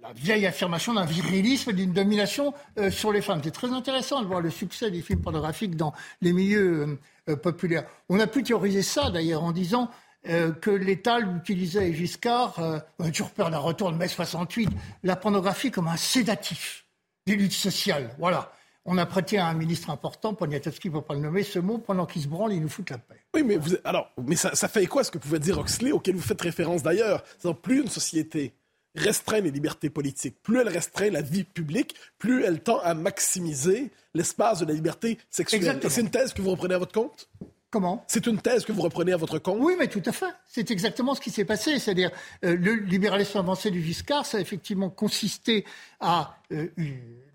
la vieille affirmation d'un virilisme d'une domination euh, sur les femmes. C'est très intéressant de voir le succès des films pornographiques dans les milieux populaires. On a pu théoriser ça d'ailleurs en disant que l'État utilisait Giscard, on a toujours peur d'un retour de mai 68, la pornographie comme un sédatif des luttes sociales. Voilà. On a prêté à un ministre important, Poniatowski, pour pas le nommer, ce mot, pendant qu'il se branle, il nous fout la paix. Oui, mais, vous, alors, mais ça, fait quoi ce que pouvait dire Oxley, auquel vous faites référence d'ailleurs? Plus une société restreint les libertés politiques, plus elle restreint la vie publique, plus elle tend à maximiser l'espace de la liberté sexuelle. C'est une thèse que vous reprenez à votre compte? Comment C'est une thèse que vous reprenez à votre compte Oui, mais tout à fait. C'est exactement ce qui s'est passé. C'est-à-dire, euh, le libéralisme avancé du Giscard, ça a effectivement consisté à euh,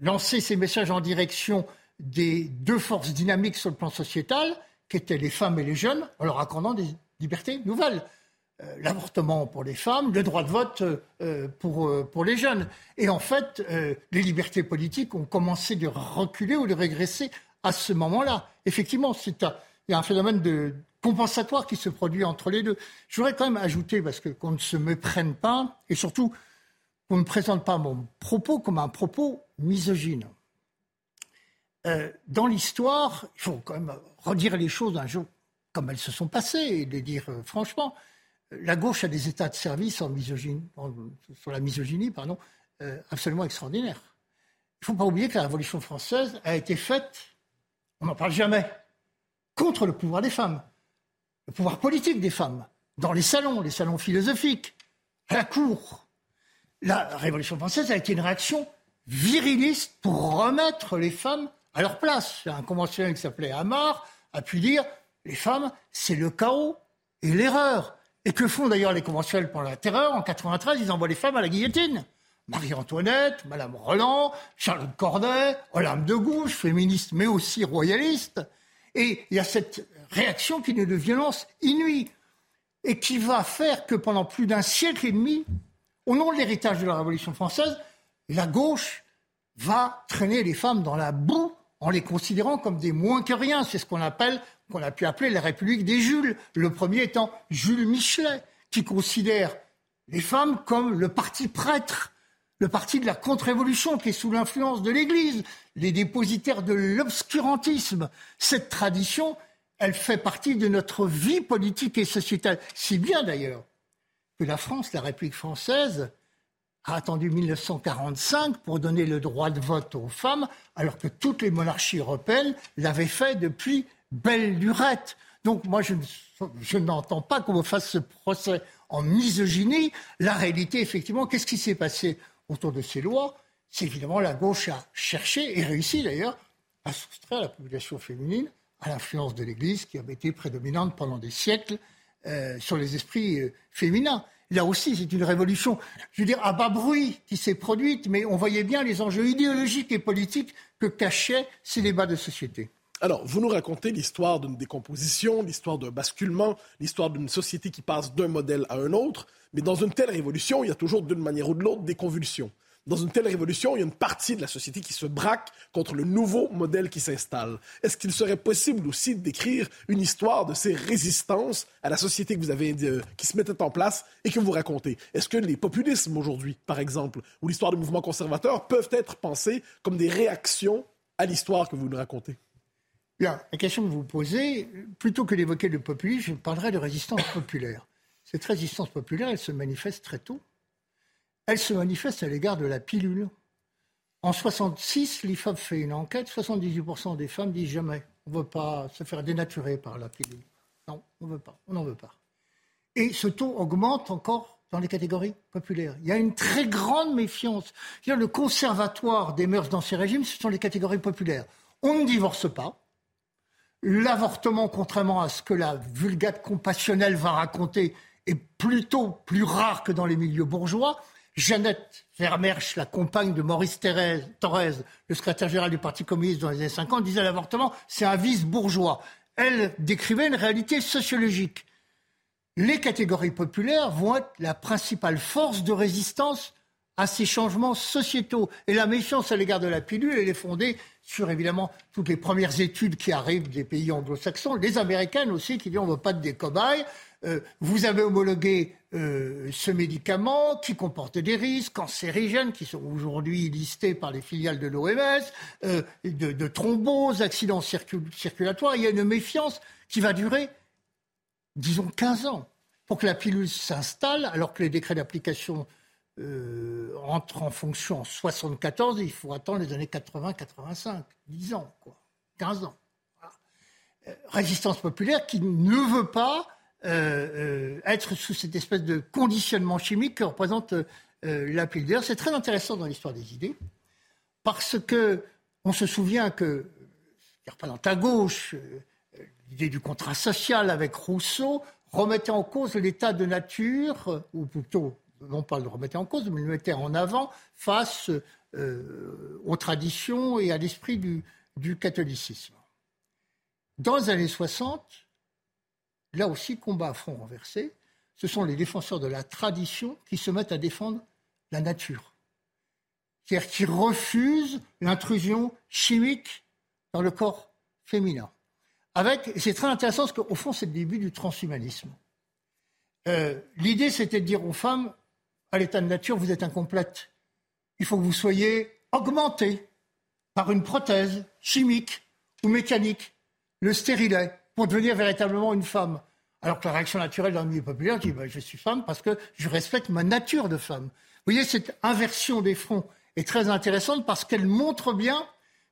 lancer ces messages en direction des deux forces dynamiques sur le plan sociétal, qui étaient les femmes et les jeunes, en leur accordant des libertés nouvelles. Euh, l'avortement pour les femmes, le droit de vote pour, pour les jeunes. Et en fait, les libertés politiques ont commencé de reculer ou de régresser à ce moment-là. Effectivement, il y a un phénomène de compensatoire qui se produit entre les deux. Je voudrais quand même ajouter, parce que qu'on ne se méprenne pas, et surtout qu'on ne présente pas mon propos comme un propos misogyne. Euh, dans l'histoire, il faut quand même redire les choses un jour comme elles se sont passées et les dire euh, franchement. La gauche a des états de service sur la misogynie, pardon, euh, absolument extraordinaires. Il ne faut pas oublier que la Révolution française a été faite, on n'en parle jamais, contre le pouvoir des femmes, le pouvoir politique des femmes, dans les salons, les salons philosophiques, à la cour. La Révolution française a été une réaction viriliste pour remettre les femmes à leur place. Un conventionnel qui s'appelait Amar a pu dire les femmes, c'est le chaos et l'erreur. Et que font d'ailleurs les conventionnels pendant la terreur En 93, ils envoient les femmes à la guillotine. Marie-Antoinette, Madame Roland, Charlotte Corday, Olympe de Gouges, féministe mais aussi royaliste. Et il y a cette réaction qui est de violence inouïe et qui va faire que pendant plus d'un siècle et demi, au nom de l'héritage de la Révolution française, la gauche va traîner les femmes dans la boue en les considérant comme des moins que rien. C'est ce qu'on appelle, qu'on a pu appeler la République des Jules. Le premier étant Jules Michelet, qui considère les femmes comme le parti prêtre, le parti de la contre-révolution qui est sous l'influence de l'Église, les dépositaires de l'obscurantisme. Cette tradition, elle fait partie de notre vie politique et sociétale. Si bien d'ailleurs que la France, la République française, a attendu 1945 pour donner le droit de vote aux femmes, alors que toutes les monarchies européennes l'avaient fait depuis belle lurette. Donc moi, je, n'entends pas qu'on me fasse ce procès en misogynie. La réalité, effectivement, qu'est-ce qui s'est passé? Autour de ces lois C'est évidemment la gauche a cherché, et réussi d'ailleurs, à soustraire la population féminine à l'influence de l'Église qui avait été prédominante pendant des siècles euh, sur les esprits euh, féminins là aussi, c'est une révolution, je veux dire, à bas bruit qui s'est produite, mais on voyait bien les enjeux idéologiques et politiques que cachaient ces débats de société. Alors, vous nous racontez l'histoire d'une décomposition, l'histoire d'un basculement, l'histoire d'une société qui passe d'un modèle à un autre, mais dans une telle révolution, il y a toujours d'une manière ou de l'autre des convulsions dans une telle révolution, il y a une partie de la société qui se braque contre le nouveau modèle qui s'installe. Est-ce qu'il serait possible aussi d'écrire une histoire de ces résistances à la société que vous avez, euh, qui se mettait en place et que vous racontez? Est-ce que les populismes aujourd'hui, par exemple, ou l'histoire du mouvement conservateur peuvent être pensés comme des réactions à l'histoire que vous nous racontez? La question que vous posez, plutôt que d'évoquer le populisme, je parlerai de résistance populaire. Cette résistance populaire, elle se manifeste très tôt elle se manifeste à l'égard de la pilule. En 66, l'IFAB fait une enquête, 78% des femmes disent jamais, on ne veut pas se faire dénaturer par la pilule. Non, on veut pas, on n'en veut pas. Et ce taux augmente encore dans les catégories populaires. Il y a une très grande méfiance. Le conservatoire des mœurs dans ces régimes, ce sont les catégories populaires. On ne divorce pas. L'avortement, contrairement à ce que la vulgate compassionnelle va raconter, est plutôt plus rare que dans les milieux bourgeois. Jeannette Vermersch, la compagne de Maurice Thorez, le secrétaire général du Parti communiste dans les années 50, disait l'avortement, c'est un vice bourgeois. Elle décrivait une réalité sociologique. Les catégories populaires vont être la principale force de résistance à ces changements sociétaux. Et la méfiance à l'égard de la pilule, elle est fondée sur évidemment toutes les premières études qui arrivent des pays anglo-saxons, les américaines aussi, qui disent on ne veut pas de cobayes. Euh, vous avez homologué euh, ce médicament qui comporte des risques cancérigènes qui sont aujourd'hui listés par les filiales de l'OMS, euh, de, de, thromboses, accidents circulatoires. Il y a une méfiance qui va durer, disons, 15 ans pour que la pilule s'installe, alors que les décrets d'application entrent en fonction en 74, il faut attendre les années 80-85, 10 ans, quoi, 15 ans. Résistance populaire qui ne veut pas euh, euh, être sous cette espèce de conditionnement chimique que représente euh, la pilule. c'est très intéressant dans l'histoire des idées, parce que on se souvient que, représente à gauche, l'idée du contrat social avec Rousseau remettait en cause l'état de nature, ou plutôt, non pas le remettait en cause, mais le mettait en avant face aux traditions et à l'esprit du, du catholicisme. Dans les années 60, là aussi, combat à front renversé, ce sont les défenseurs de la tradition qui se mettent à défendre la nature. C'est-à-dire qui refusent l'intrusion chimique dans le corps féminin. Avec, c'est très intéressant parce qu'au fond, c'est le début du transhumanisme. Euh, l'idée, c'était de dire aux femmes, à l'état de nature, vous êtes incomplète. Il faut que vous soyez augmentée par une prothèse chimique ou mécanique, le stérilet, pour devenir véritablement une femme. Alors que la réaction naturelle le milieu populaire dit ben, Je suis femme parce que je respecte ma nature de femme. Vous voyez, cette inversion des fronts est très intéressante parce qu'elle montre bien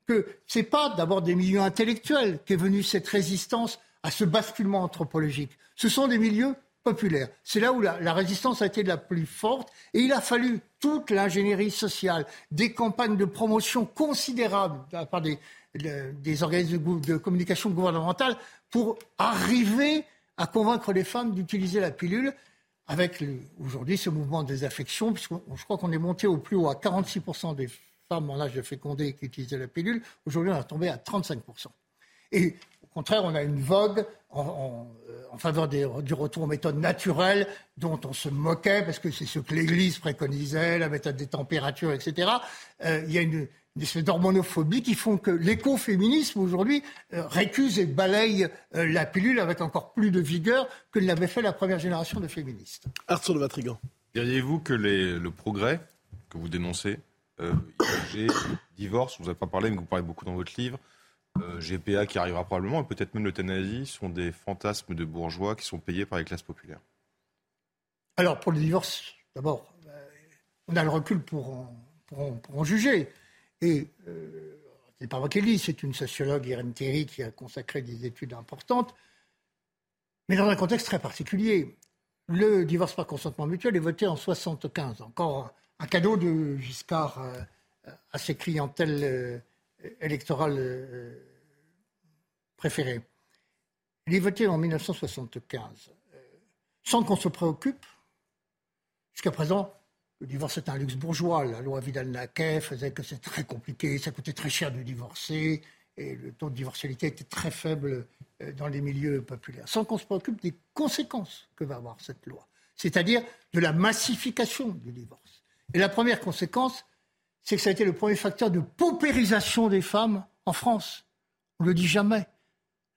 que ce n'est pas d'abord des milieux intellectuels qu'est venue cette résistance à ce basculement anthropologique. Ce sont des milieux populaires. C'est là où la, résistance a été la plus forte et il a fallu toute l'ingénierie sociale, des campagnes de promotion considérables de la part des, des organismes de communication gouvernementale pour arriver à convaincre les femmes d'utiliser la pilule avec aujourd'hui ce mouvement des affections, puisque je crois qu'on est monté au plus haut à 46% des femmes en âge de féconder qui utilisaient la pilule. Aujourd'hui, on est tombé à 35%. Et contraire, on a une vogue en, euh, faveur du retour aux méthodes naturelles dont on se moquait parce que c'est ce que l'Église préconisait, la méthode des températures, etc. Euh, il y a une, des espèces d'hormonophobie qui font que l'écoféminisme aujourd'hui euh, récuse et balaye euh, la pilule avec encore plus de vigueur que ne l'avait fait la première génération de féministes. Arthur de Vatrigan. Diriez-vous que le progrès que vous dénoncez, euh, divorce, vous n'avez pas parlé, mais vous parlez beaucoup dans votre livre, GPA qui arrivera probablement, et peut-être même l'euthanasie, sont des fantasmes de bourgeois qui sont payés par les classes populaires Alors, pour le divorce, d'abord, on a le recul pour en juger. Et euh, c'est pas moi qui c'est une sociologue, Irène Théry, qui a consacré des études importantes, mais dans un contexte très particulier. Le divorce par consentement mutuel est voté en 75, encore un cadeau de Giscard euh, à ses clientèles euh, électorales euh, préférées. Il est voté en 1975, sans qu'on se préoccupe. Jusqu'à présent, le divorce est un luxe bourgeois. La loi Vidal-Naquet faisait que c'est très compliqué, ça coûtait très cher de divorcer, et le taux de divorcialité était très faible euh, dans les milieux populaires, sans qu'on se préoccupe des conséquences que va avoir cette loi, c'est-à-dire de la massification du divorce. Et la première conséquence, c'est que ça a été le premier facteur de paupérisation des femmes en France. On ne le dit jamais.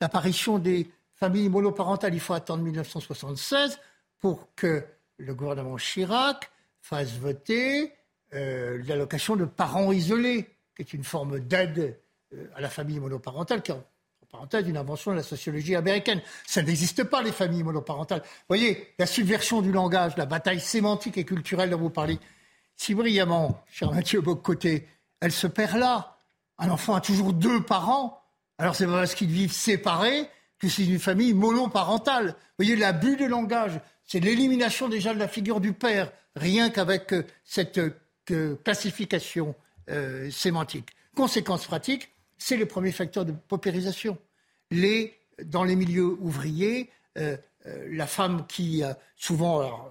L'apparition des familles monoparentales, il faut attendre 1976 pour que le gouvernement Chirac fasse voter euh, l'allocation de parents isolés, qui est une forme d'aide euh, à la famille monoparentale, qui est en parenthèse une invention de la sociologie américaine. Ça n'existe pas, les familles monoparentales. Vous voyez, la subversion du langage, la bataille sémantique et culturelle dont vous parlez, si brillamment, cher Mathieu Boccoté, elle se perd là. Un enfant a toujours deux parents, alors c'est pas parce qu'ils vivent séparés que c'est une famille monoparentale. Vous voyez, l'abus de langage, c'est l'élimination déjà de la figure du père rien qu'avec euh, cette euh, classification euh, sémantique. Conséquence pratique, c'est le premier facteur de paupérisation. Les, dans les milieux ouvriers, la femme qui souvent,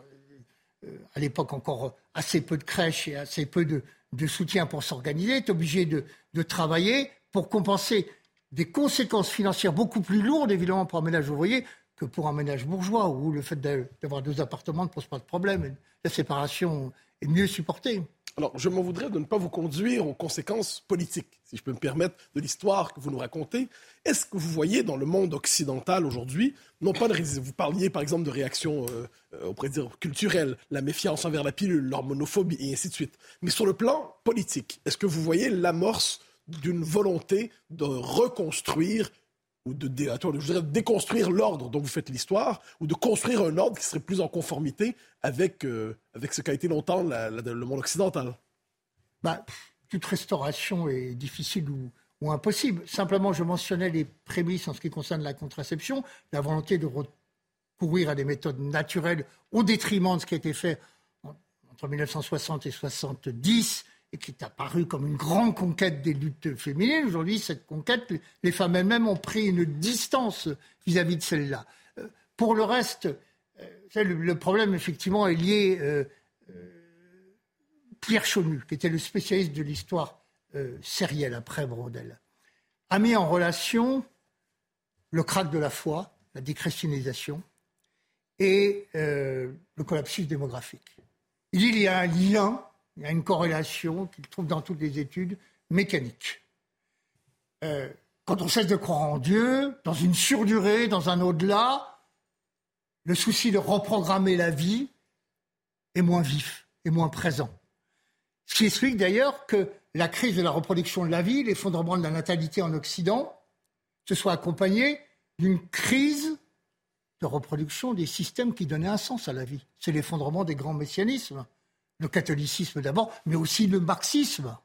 à l'époque encore assez peu de crèches et assez peu de, soutien pour s'organiser, est obligée de, de, travailler pour compenser des conséquences financières beaucoup plus lourdes, évidemment, pour un ménage ouvrier que pour un ménage bourgeois, où le fait d'avoir deux appartements ne pose pas de problème. La séparation mieux supportée. Alors, je m'en voudrais de ne pas vous conduire aux conséquences politiques, si je peux me permettre, de l'histoire que vous nous racontez. Est-ce que vous voyez dans le monde occidental aujourd'hui, non pas de, vous parliez par exemple de réactions, euh, euh, on pourrait dire culturelles, la méfiance envers la pilule, l'hormonophobie et ainsi de suite, mais sur le plan politique, est-ce que vous voyez l'amorce d'une volonté de reconstruire ou de, déconstruire l'ordre dont vous faites l'histoire, ou de construire un ordre qui serait plus en conformité avec, euh, avec ce qu'a été longtemps le monde occidental bah, Toute restauration est difficile ou, ou, impossible. Simplement, je mentionnais les prémices en ce qui concerne la contraception, la volonté de recourir à des méthodes naturelles au détriment de ce qui a été fait entre 1960 et 1970 et qui est apparu comme une grande conquête des luttes féminines. Aujourd'hui, cette conquête, les femmes elles-mêmes ont pris une distance vis-à-vis de celle-là. Euh, pour le reste, euh, le, problème, effectivement, est lié. Euh, Pierre Chaunu, qui était le spécialiste de l'histoire sérielle après Brodel, a mis en relation le krach de la foi, la déchristianisation et le collapsus démographique. Il y a un lien il y a une corrélation qu'il trouve dans toutes les études mécanique. Euh, quand on cesse de croire en Dieu, dans une surdurée, dans un au-delà, le souci de reprogrammer la vie est moins vif et moins présent. Ce qui explique d'ailleurs que la crise de la reproduction de la vie, l'effondrement de la natalité en Occident, se soit accompagné d'une crise de reproduction des systèmes qui donnaient un sens à la vie. C'est l'effondrement des grands messianismes. Le catholicisme d'abord, mais aussi le marxisme.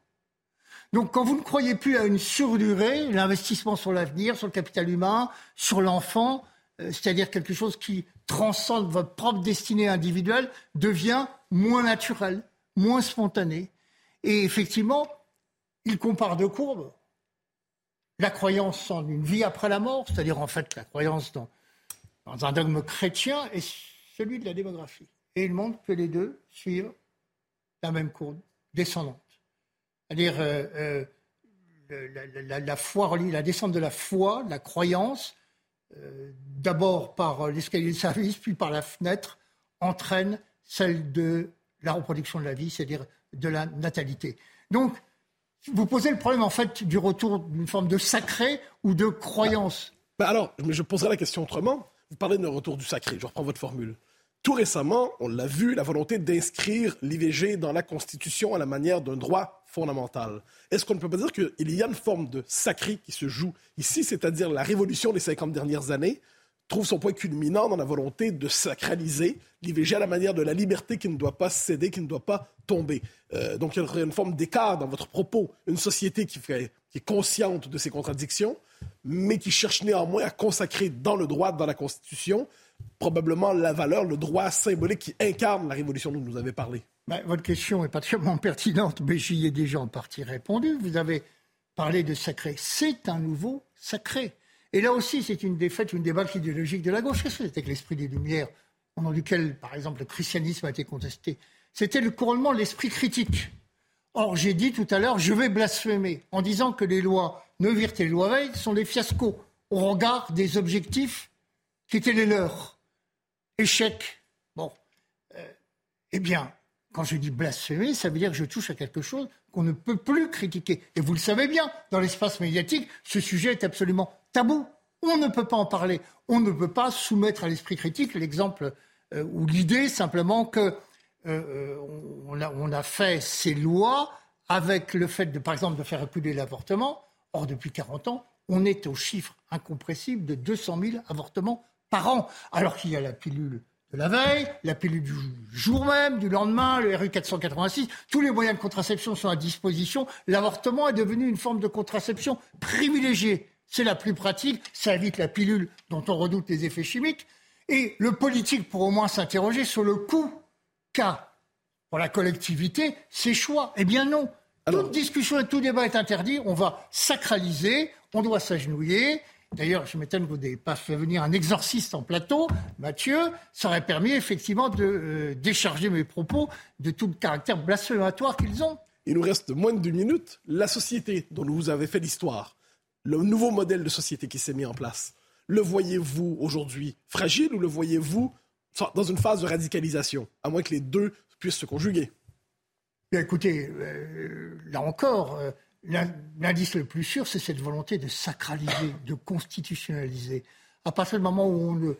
Donc quand vous ne croyez plus à une surdurée, l'investissement sur l'avenir, sur le capital humain, sur l'enfant, euh, c'est-à-dire quelque chose qui transcende votre propre destinée individuelle, devient moins naturel, moins spontané. Et effectivement, il compare deux courbes. La croyance en une vie après la mort, c'est-à-dire en fait la croyance dans, dans un dogme chrétien, et celui de la démographie. Et il montre que les deux suivent la même courbe descendante. C'est-à-dire euh, euh, la, descente de la foi, la croyance, euh, d'abord par l'escalier de service, puis par la fenêtre, entraîne celle de la reproduction de la vie, c'est-à-dire de la natalité. Donc, vous posez le problème en fait du retour d'une forme de sacré ou de croyance. Ben alors, je poserai la question autrement. Vous parlez d'un retour du sacré. Je reprends votre formule. Tout récemment, on l'a vu, la volonté d'inscrire l'IVG dans la Constitution à la manière d'un droit fondamental. Est-ce qu'on ne peut pas dire qu'il y a une forme de sacré qui se joue ici, c'est-à-dire la révolution des 50 dernières années trouve son point culminant dans la volonté de sacraliser l'IVG à la manière de la liberté qui ne doit pas céder, qui ne doit pas tomber? Euh, donc il y a une forme d'écart dans votre propos. Une société qui, qui est consciente de ces contradictions, mais qui cherche néanmoins à consacrer dans le droit, dans la Constitution, probablement la valeur, le droit symbolique qui incarne la révolution dont vous avez parlé. Ben, votre question est particulièrement pertinente, mais j'y ai déjà en partie répondu. Vous avez parlé de sacré. C'est un nouveau sacré. Et là aussi, c'est une défaite, une débat idéologique de la gauche. Qu'est-ce que c'était que l'esprit des Lumières, au nom duquel, par exemple, le christianisme a été contesté? C'était le couronnement de l'esprit critique. Or, j'ai dit tout à l'heure, je vais blasphémer en disant que les lois Neuwirth et Veil sont des fiascos au regard des objectifs qui étaient les leurs. Échec. Bon. Euh, eh bien, quand je dis blasphémer, ça veut dire que je touche à quelque chose qu'on ne peut plus critiquer. Et vous le savez bien, dans l'espace médiatique, ce sujet est absolument tabou. On ne peut pas en parler. On ne peut pas soumettre à l'esprit critique l'exemple euh, ou l'idée simplement que euh, on, a, fait ces lois avec le fait, de, par exemple, de faire reculer l'avortement. Or, depuis 40 ans, on est au chiffre incompressible de 200 000 avortements par an, alors qu'il y a la pilule de la veille, la pilule du jour même, du lendemain, le RU 486, tous les moyens de contraception sont à disposition. L'avortement est devenu une forme de contraception privilégiée. C'est la plus pratique, ça évite la pilule dont on redoute les effets chimiques. Et le politique pour au moins s'interroger sur le coût qu'a pour la collectivité ces choix. Eh bien non. Toute discussion et tout débat est interdit. On va sacraliser, on doit s'agenouiller. D'ailleurs, je m'étonne que vous n'ayez pas fait venir un exorciste en plateau, Mathieu. Ça aurait permis effectivement de euh, décharger mes propos de tout le caractère blasphématoire qu'ils ont. Il nous reste moins de deux minutes. La société dont vous avez fait l'histoire, le nouveau modèle de société qui s'est mis en place, le voyez-vous aujourd'hui fragile ou le voyez-vous dans une phase de radicalisation, à moins que les deux puissent se conjuguer? Écoutez, euh, là encore, euh, L'indice le plus sûr, c'est cette volonté de sacraliser, de constitutionnaliser. À partir du moment où on ne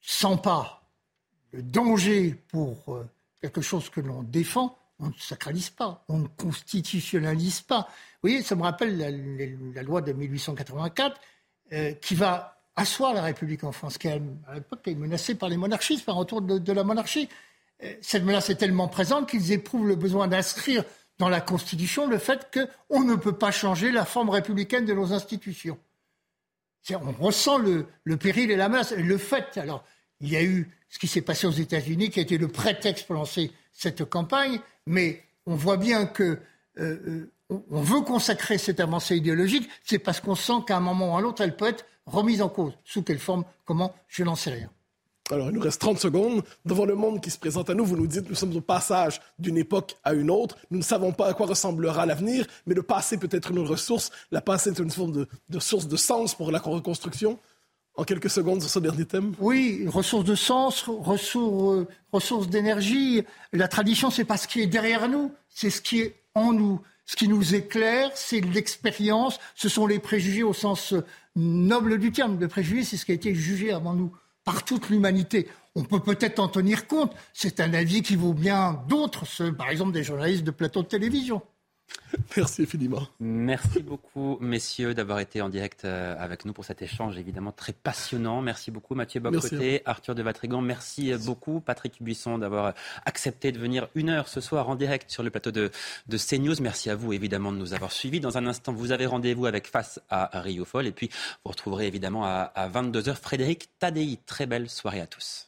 sent pas le danger pour euh, quelque chose que l'on défend, on ne sacralise pas, on ne constitutionnalise pas. Vous voyez, ça me rappelle la, loi de 1884 euh, qui va asseoir la République en France, qui à l'époque est menacée par les monarchistes, par retour de, de la monarchie. Euh, cette menace est tellement présente qu'ils éprouvent le besoin d'inscrire dans la Constitution le fait qu'on ne peut pas changer la forme républicaine de nos institutions. On ressent le, péril et la menace. Et le fait, alors, il y a eu ce qui s'est passé aux États-Unis qui a été le prétexte pour lancer cette campagne, mais on voit bien que euh, euh, on veut consacrer cette avancée idéologique, c'est parce qu'on sent qu'à un moment ou à l'autre, elle peut être remise en cause. Sous quelle forme Comment Je n'en sais rien. Alors, il nous reste 30 secondes. Devant le monde qui se présente à nous, vous nous dites, nous sommes au passage d'une époque à une autre. Nous ne savons pas à quoi ressemblera l'avenir, mais le passé peut être une ressource. La passé est une forme de, source de sens pour la reconstruction. En quelques secondes sur ce dernier thème. Oui, ressource de sens, ressource, ressource d'énergie. La tradition, c'est pas ce qui est derrière nous, c'est ce qui est en nous. Ce qui nous éclaire, c'est l'expérience, ce sont les préjugés au sens noble du terme. Le préjugé, c'est ce qui a été jugé avant nous par toute l'humanité. On peut peut-être en tenir compte. C'est un avis qui vaut bien d'autres, par exemple des journalistes de plateau de télévision. Merci infiniment. Merci beaucoup, messieurs, d'avoir été en direct euh, avec nous pour cet échange évidemment très passionnant. Merci beaucoup, Mathieu Bocoté, Arthur de Vatrigan. Merci, euh, beaucoup, Patrick Buisson, d'avoir accepté de venir une heure ce soir en direct sur le plateau de, de CNews. Merci à vous, évidemment, de nous avoir suivis. Dans un instant, vous avez rendez-vous avec Face à Rio Foll. Et puis, vous retrouverez évidemment à, à 22h Frédéric Tadei. Très belle soirée à tous.